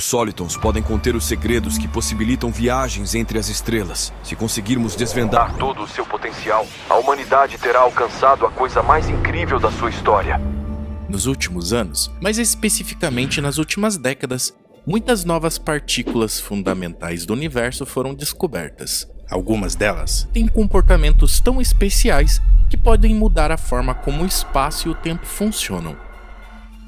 Os Solitons podem conter os segredos que possibilitam viagens entre as estrelas. Se conseguirmos desvendar todo o seu potencial, a humanidade terá alcançado a coisa mais incrível da sua história. Nos últimos anos, mais especificamente nas últimas décadas, muitas novas partículas fundamentais do universo foram descobertas. Algumas delas têm comportamentos tão especiais que podem mudar a forma como o espaço e o tempo funcionam.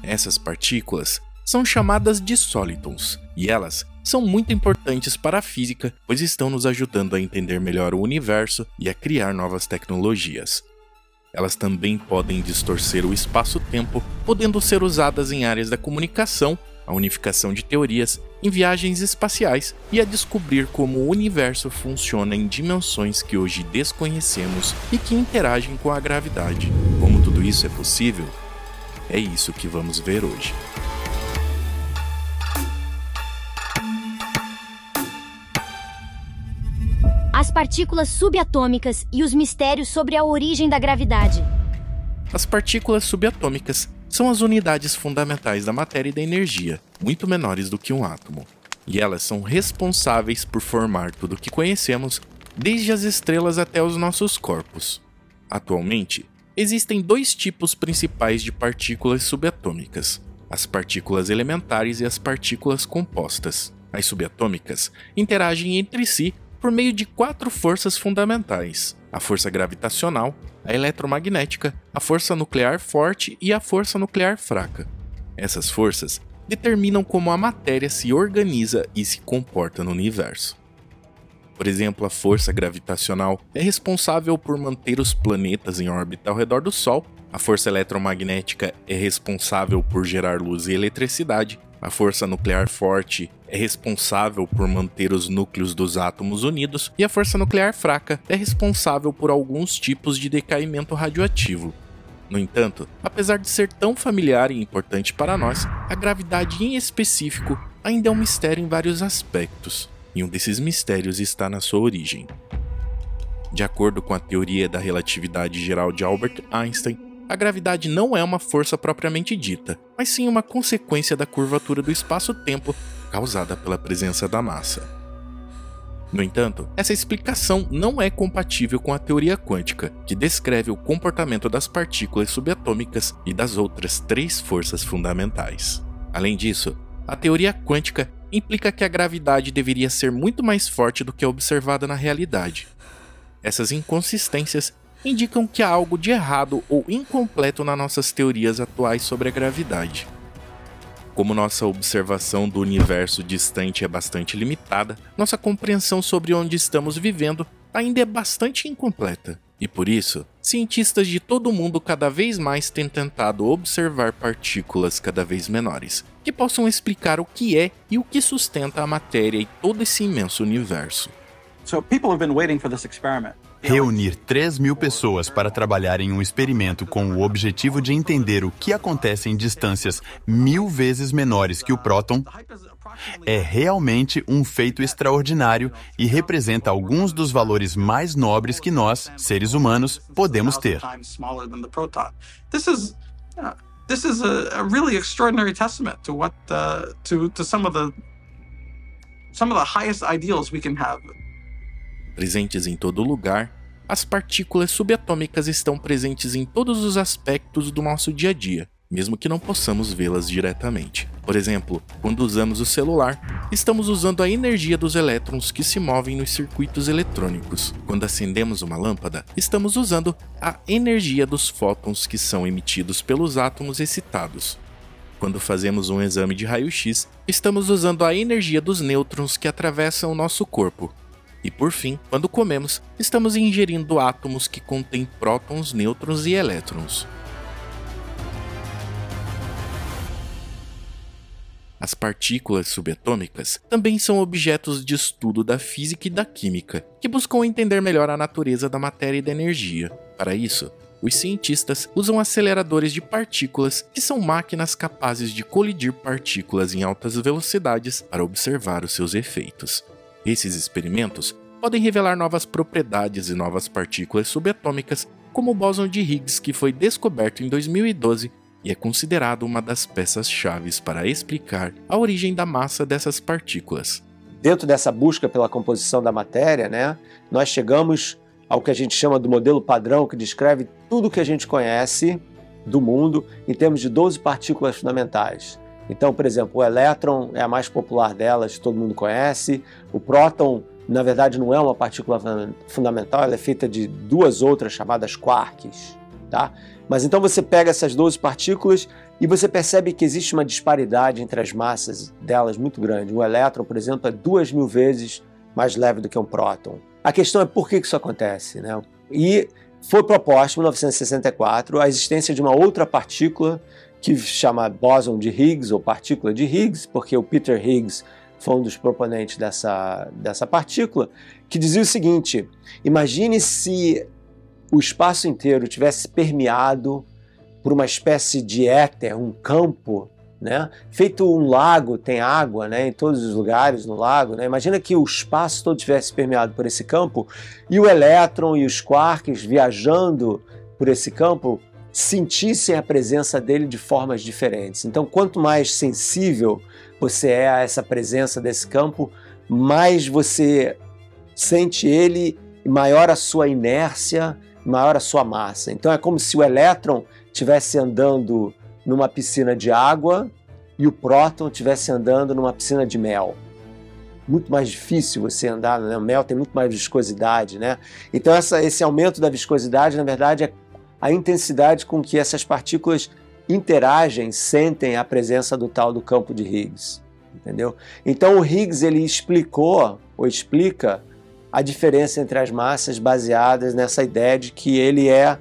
Essas partículas são chamadas de solitons, e elas são muito importantes para a física, pois estão nos ajudando a entender melhor o universo e a criar novas tecnologias. Elas também podem distorcer o espaço-tempo, podendo ser usadas em áreas da comunicação, a unificação de teorias, em viagens espaciais e a descobrir como o universo funciona em dimensões que hoje desconhecemos e que interagem com a gravidade. Como tudo isso é possível? É isso que vamos ver hoje. As partículas subatômicas e os mistérios sobre a origem da gravidade. As partículas subatômicas são as unidades fundamentais da matéria e da energia, muito menores do que um átomo. E elas são responsáveis por formar tudo o que conhecemos, desde as estrelas até os nossos corpos. Atualmente, existem dois tipos principais de partículas subatômicas: as partículas elementares e as partículas compostas. As subatômicas interagem entre si por meio de quatro forças fundamentais: a força gravitacional, a eletromagnética, a força nuclear forte e a força nuclear fraca. Essas forças determinam como a matéria se organiza e se comporta no universo. Por exemplo, a força gravitacional é responsável por manter os planetas em órbita ao redor do Sol, a força eletromagnética é responsável por gerar luz e eletricidade, a força nuclear forte é responsável por manter os núcleos dos átomos unidos, e a força nuclear fraca é responsável por alguns tipos de decaimento radioativo. No entanto, apesar de ser tão familiar e importante para nós, a gravidade em específico ainda é um mistério em vários aspectos, e um desses mistérios está na sua origem. De acordo com a teoria da relatividade geral de Albert Einstein, a gravidade não é uma força propriamente dita, mas sim uma consequência da curvatura do espaço-tempo causada pela presença da massa. No entanto, essa explicação não é compatível com a teoria quântica, que descreve o comportamento das partículas subatômicas e das outras três forças fundamentais. Além disso, a teoria quântica implica que a gravidade deveria ser muito mais forte do que a observada na realidade. Essas inconsistências indicam que há algo de errado ou incompleto nas nossas teorias atuais sobre a gravidade. Como nossa observação do universo distante é bastante limitada, nossa compreensão sobre onde estamos vivendo ainda é bastante incompleta. E por isso, cientistas de todo o mundo cada vez mais têm tentado observar partículas cada vez menores, que possam explicar o que é e o que sustenta a matéria e todo esse imenso universo. So people have been waiting for this experiment. Reunir 3 mil pessoas para trabalhar em um experimento com o objetivo de entender o que acontece em distâncias mil vezes menores que o próton é realmente um feito extraordinário e representa alguns dos valores mais nobres que nós, seres humanos, podemos ter. This is a, a really extraordinary testament to what uh, to to some of the some of the highest ideals we can have Presentes em todo lugar, as partículas subatômicas estão presentes em todos os aspectos do nosso dia a dia, mesmo que não possamos vê-las diretamente. Por exemplo, quando usamos o celular, estamos usando a energia dos elétrons que se movem nos circuitos eletrônicos. Quando acendemos uma lâmpada, estamos usando a energia dos fótons que são emitidos pelos átomos excitados. Quando fazemos um exame de raio-x, estamos usando a energia dos nêutrons que atravessam o nosso corpo, e por fim, quando comemos, estamos ingerindo átomos que contêm prótons, nêutrons e elétrons. As partículas subatômicas também são objetos de estudo da física e da química, que buscam entender melhor a natureza da matéria e da energia. Para isso, os cientistas usam aceleradores de partículas, que são máquinas capazes de colidir partículas em altas velocidades para observar os seus efeitos. Esses experimentos podem revelar novas propriedades e novas partículas subatômicas, como o bóson de Higgs, que foi descoberto em 2012 e é considerado uma das peças chaves para explicar a origem da massa dessas partículas. Dentro dessa busca pela composição da matéria, né, nós chegamos ao que a gente chama do modelo padrão, que descreve tudo o que a gente conhece do mundo em termos de 12 partículas fundamentais. Então, por exemplo, o elétron é a mais popular delas, todo mundo conhece. O próton, na verdade, não é uma partícula fundamental, ela é feita de duas outras chamadas quarks. Tá? Mas então você pega essas 12 partículas e você percebe que existe uma disparidade entre as massas delas muito grande. O elétron, por exemplo, é duas mil vezes mais leve do que um próton. A questão é por que isso acontece. Né? E foi proposta em 1964 a existência de uma outra partícula que chama bóson de Higgs ou partícula de Higgs, porque o Peter Higgs foi um dos proponentes dessa, dessa partícula, que dizia o seguinte: imagine se o espaço inteiro tivesse permeado por uma espécie de éter, um campo, né? Feito um lago, tem água, né? Em todos os lugares no lago, né? Imagina que o espaço todo tivesse permeado por esse campo e o elétron e os quarks viajando por esse campo sentissem a presença dele de formas diferentes. Então, quanto mais sensível você é a essa presença desse campo, mais você sente ele, maior a sua inércia maior a sua massa. Então é como se o elétron estivesse andando numa piscina de água e o próton estivesse andando numa piscina de mel. Muito mais difícil você andar, né? o mel tem muito mais viscosidade, né? Então essa, esse aumento da viscosidade, na verdade, é a intensidade com que essas partículas interagem, sentem a presença do tal do campo de Higgs, entendeu? Então o Higgs ele explicou ou explica a diferença entre as massas baseadas nessa ideia de que ele é,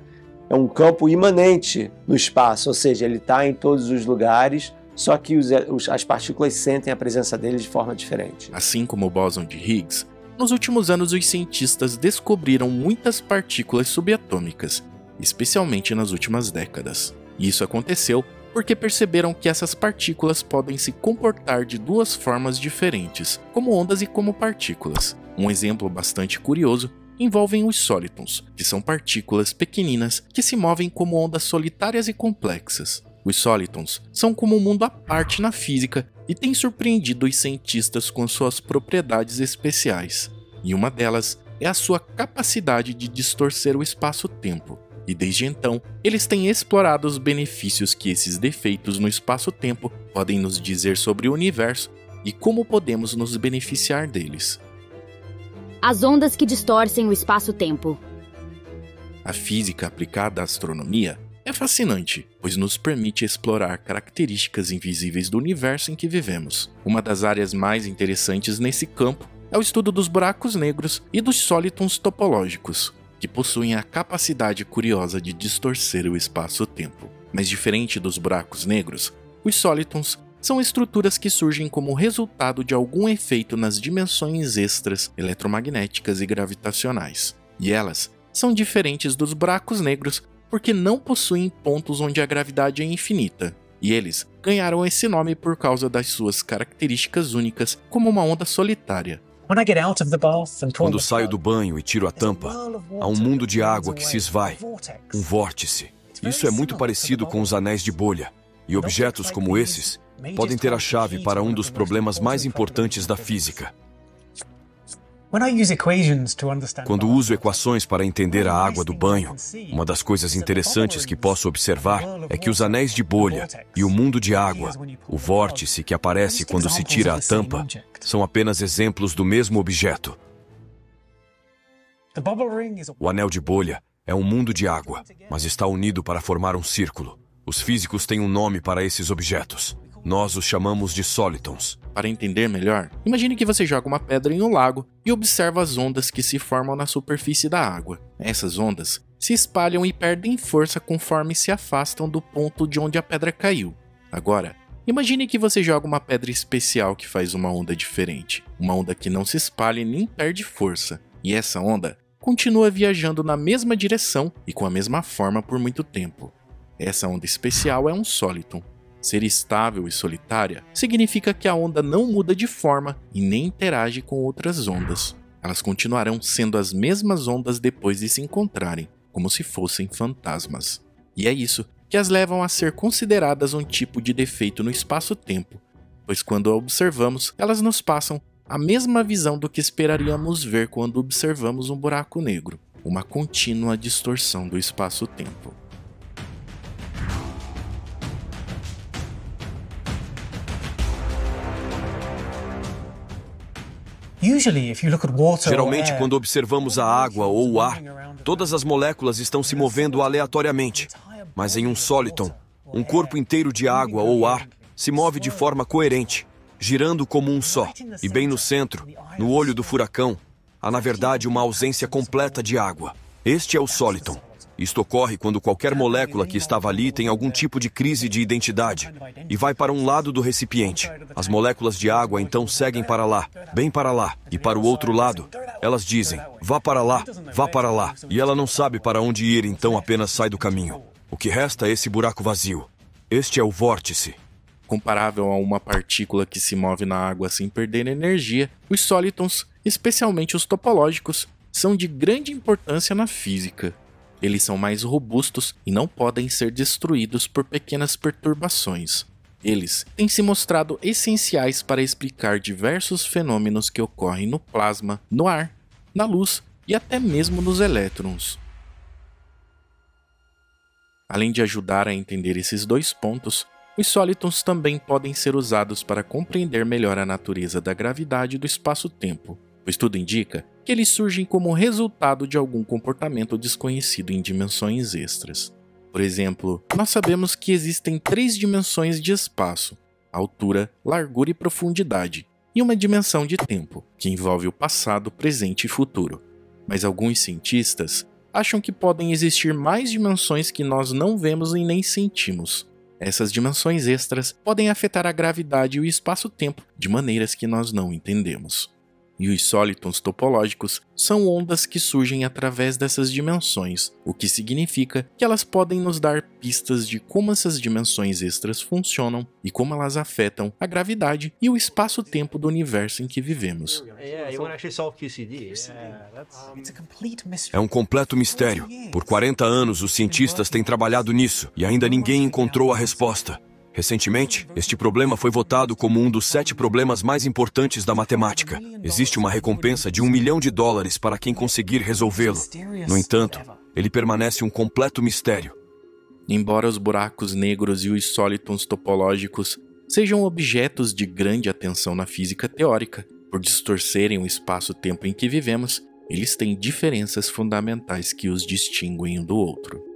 é um campo imanente no espaço, ou seja, ele está em todos os lugares, só que os, os, as partículas sentem a presença dele de forma diferente. Assim como o bóson de Higgs, nos últimos anos os cientistas descobriram muitas partículas subatômicas, especialmente nas últimas décadas. Isso aconteceu porque perceberam que essas partículas podem se comportar de duas formas diferentes, como ondas e como partículas. Um exemplo bastante curioso envolve os solitons, que são partículas pequeninas que se movem como ondas solitárias e complexas. Os solitons são como um mundo à parte na física e têm surpreendido os cientistas com suas propriedades especiais. E uma delas é a sua capacidade de distorcer o espaço-tempo. E desde então, eles têm explorado os benefícios que esses defeitos no espaço-tempo podem nos dizer sobre o universo e como podemos nos beneficiar deles. As ondas que distorcem o espaço-tempo. A física aplicada à astronomia é fascinante, pois nos permite explorar características invisíveis do universo em que vivemos. Uma das áreas mais interessantes nesse campo é o estudo dos buracos negros e dos solitons topológicos, que possuem a capacidade curiosa de distorcer o espaço-tempo. Mas diferente dos buracos negros, os solitons são estruturas que surgem como resultado de algum efeito nas dimensões extras eletromagnéticas e gravitacionais. E elas são diferentes dos buracos negros porque não possuem pontos onde a gravidade é infinita, e eles ganharam esse nome por causa das suas características únicas como uma onda solitária. Quando saio do banho e tiro a tampa, há um mundo de água que se esvai, um vórtice. Isso é muito parecido com os anéis de bolha, e objetos como esses podem ter a chave para um dos problemas mais importantes da física. Quando uso equações para entender a água do banho, uma das coisas interessantes que posso observar é que os anéis de bolha e o mundo de água, o vórtice que aparece quando se tira a tampa, são apenas exemplos do mesmo objeto. O anel de bolha é um mundo de água, mas está unido para formar um círculo. Os físicos têm um nome para esses objetos. Nós os chamamos de solitons. Para entender melhor, imagine que você joga uma pedra em um lago e observa as ondas que se formam na superfície da água. Essas ondas se espalham e perdem força conforme se afastam do ponto de onde a pedra caiu. Agora, imagine que você joga uma pedra especial que faz uma onda diferente, uma onda que não se espalha nem perde força. E essa onda continua viajando na mesma direção e com a mesma forma por muito tempo. Essa onda especial é um soliton, Ser estável e solitária significa que a onda não muda de forma e nem interage com outras ondas. Elas continuarão sendo as mesmas ondas depois de se encontrarem, como se fossem fantasmas. E é isso que as levam a ser consideradas um tipo de defeito no espaço-tempo, pois quando a observamos, elas nos passam a mesma visão do que esperaríamos ver quando observamos um buraco negro, uma contínua distorção do espaço-tempo. Geralmente, quando observamos a água ou o ar, todas as moléculas estão se movendo aleatoriamente. Mas em um sóliton, um corpo inteiro de água ou ar se move de forma coerente, girando como um só. E bem no centro, no olho do furacão, há na verdade uma ausência completa de água. Este é o sóliton. Isto ocorre quando qualquer molécula que estava ali tem algum tipo de crise de identidade e vai para um lado do recipiente. As moléculas de água então seguem para lá, bem para lá, e para o outro lado. Elas dizem: vá para lá, vá para lá. E ela não sabe para onde ir, então apenas sai do caminho. O que resta é esse buraco vazio. Este é o vórtice. Comparável a uma partícula que se move na água sem perder energia, os sólitons, especialmente os topológicos, são de grande importância na física. Eles são mais robustos e não podem ser destruídos por pequenas perturbações. Eles têm se mostrado essenciais para explicar diversos fenômenos que ocorrem no plasma, no ar, na luz e até mesmo nos elétrons. Além de ajudar a entender esses dois pontos, os sólitons também podem ser usados para compreender melhor a natureza da gravidade do espaço-tempo pois tudo indica que eles surgem como resultado de algum comportamento desconhecido em dimensões extras. Por exemplo, nós sabemos que existem três dimensões de espaço: altura, largura e profundidade, e uma dimensão de tempo, que envolve o passado, presente e futuro. Mas alguns cientistas acham que podem existir mais dimensões que nós não vemos e nem sentimos. Essas dimensões extras podem afetar a gravidade e o espaço-tempo de maneiras que nós não entendemos e os sólitons topológicos são ondas que surgem através dessas dimensões, o que significa que elas podem nos dar pistas de como essas dimensões extras funcionam e como elas afetam a gravidade e o espaço-tempo do universo em que vivemos. É um completo mistério. Por 40 anos, os cientistas têm trabalhado nisso e ainda ninguém encontrou a resposta. Recentemente, este problema foi votado como um dos sete problemas mais importantes da matemática. Existe uma recompensa de um milhão de dólares para quem conseguir resolvê-lo. No entanto, ele permanece um completo mistério. Embora os buracos negros e os sólitons topológicos sejam objetos de grande atenção na física teórica, por distorcerem o espaço-tempo em que vivemos, eles têm diferenças fundamentais que os distinguem um do outro.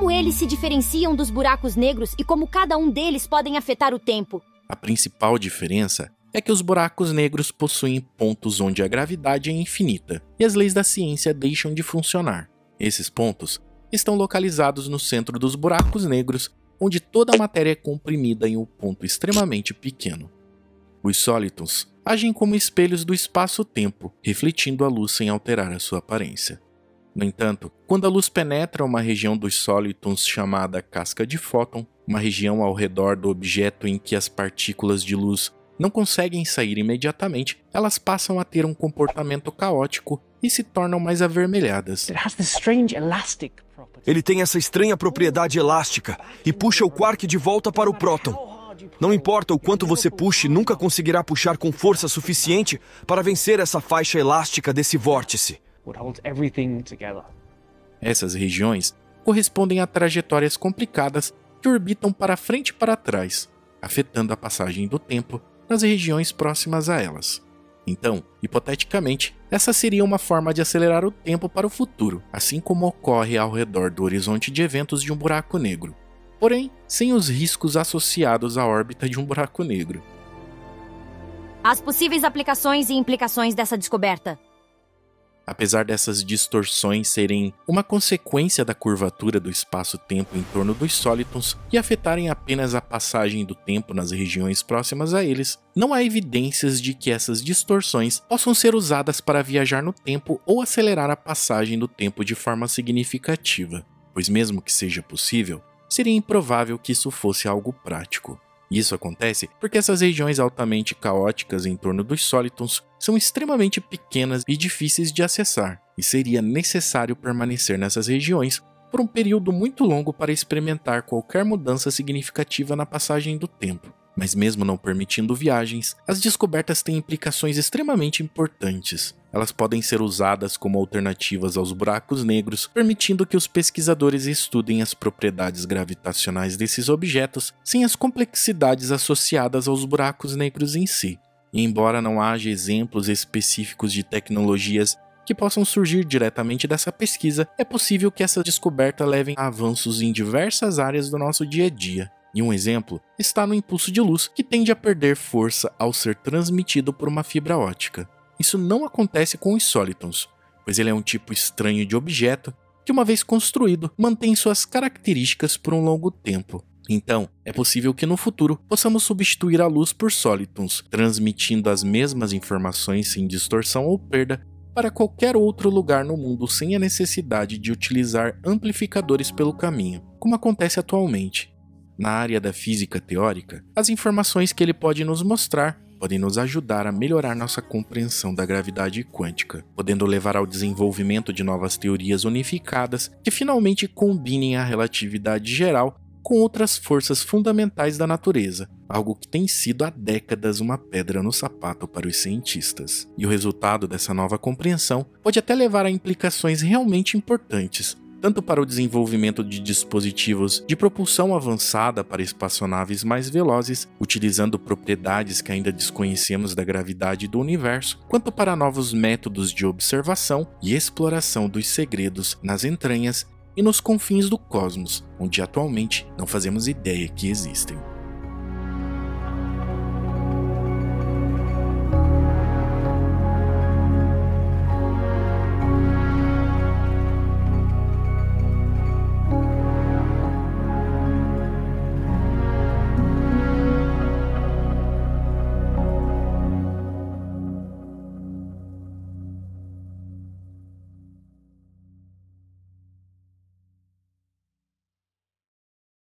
Como eles se diferenciam dos buracos negros e como cada um deles podem afetar o tempo? A principal diferença é que os buracos negros possuem pontos onde a gravidade é infinita e as leis da ciência deixam de funcionar. Esses pontos estão localizados no centro dos buracos negros, onde toda a matéria é comprimida em um ponto extremamente pequeno. Os sólitons agem como espelhos do espaço-tempo, refletindo a luz sem alterar a sua aparência. No entanto, quando a luz penetra uma região dos sólitons chamada casca de fóton, uma região ao redor do objeto em que as partículas de luz não conseguem sair imediatamente, elas passam a ter um comportamento caótico e se tornam mais avermelhadas. Ele tem essa estranha propriedade elástica e puxa o quark de volta para o próton. Não importa o quanto você puxe, nunca conseguirá puxar com força suficiente para vencer essa faixa elástica desse vórtice Essas regiões correspondem a trajetórias complicadas que orbitam para frente e para trás, afetando a passagem do tempo nas regiões próximas a elas. Então, hipoteticamente, essa seria uma forma de acelerar o tempo para o futuro, assim como ocorre ao redor do horizonte de eventos de um buraco negro. Porém, sem os riscos associados à órbita de um buraco negro. As possíveis aplicações e implicações dessa descoberta. Apesar dessas distorções serem uma consequência da curvatura do espaço-tempo em torno dos sólitons e afetarem apenas a passagem do tempo nas regiões próximas a eles, não há evidências de que essas distorções possam ser usadas para viajar no tempo ou acelerar a passagem do tempo de forma significativa, pois, mesmo que seja possível, seria improvável que isso fosse algo prático. Isso acontece porque essas regiões altamente caóticas em torno dos sólitons são extremamente pequenas e difíceis de acessar, e seria necessário permanecer nessas regiões por um período muito longo para experimentar qualquer mudança significativa na passagem do tempo. Mas, mesmo não permitindo viagens, as descobertas têm implicações extremamente importantes. Elas podem ser usadas como alternativas aos buracos negros, permitindo que os pesquisadores estudem as propriedades gravitacionais desses objetos sem as complexidades associadas aos buracos negros em si. E embora não haja exemplos específicos de tecnologias que possam surgir diretamente dessa pesquisa, é possível que essa descoberta leve a avanços em diversas áreas do nosso dia a dia. E um exemplo está no impulso de luz, que tende a perder força ao ser transmitido por uma fibra ótica. Isso não acontece com os sólitons, pois ele é um tipo estranho de objeto que, uma vez construído, mantém suas características por um longo tempo. Então, é possível que no futuro possamos substituir a luz por sólitons, transmitindo as mesmas informações sem distorção ou perda para qualquer outro lugar no mundo sem a necessidade de utilizar amplificadores pelo caminho, como acontece atualmente. Na área da física teórica, as informações que ele pode nos mostrar podem nos ajudar a melhorar nossa compreensão da gravidade quântica, podendo levar ao desenvolvimento de novas teorias unificadas que finalmente combinem a relatividade geral com outras forças fundamentais da natureza, algo que tem sido há décadas uma pedra no sapato para os cientistas. E o resultado dessa nova compreensão pode até levar a implicações realmente importantes, tanto para o desenvolvimento de dispositivos de propulsão avançada para espaçonaves mais velozes, utilizando propriedades que ainda desconhecemos da gravidade do universo, quanto para novos métodos de observação e exploração dos segredos nas entranhas e nos confins do cosmos, onde atualmente não fazemos ideia que existem.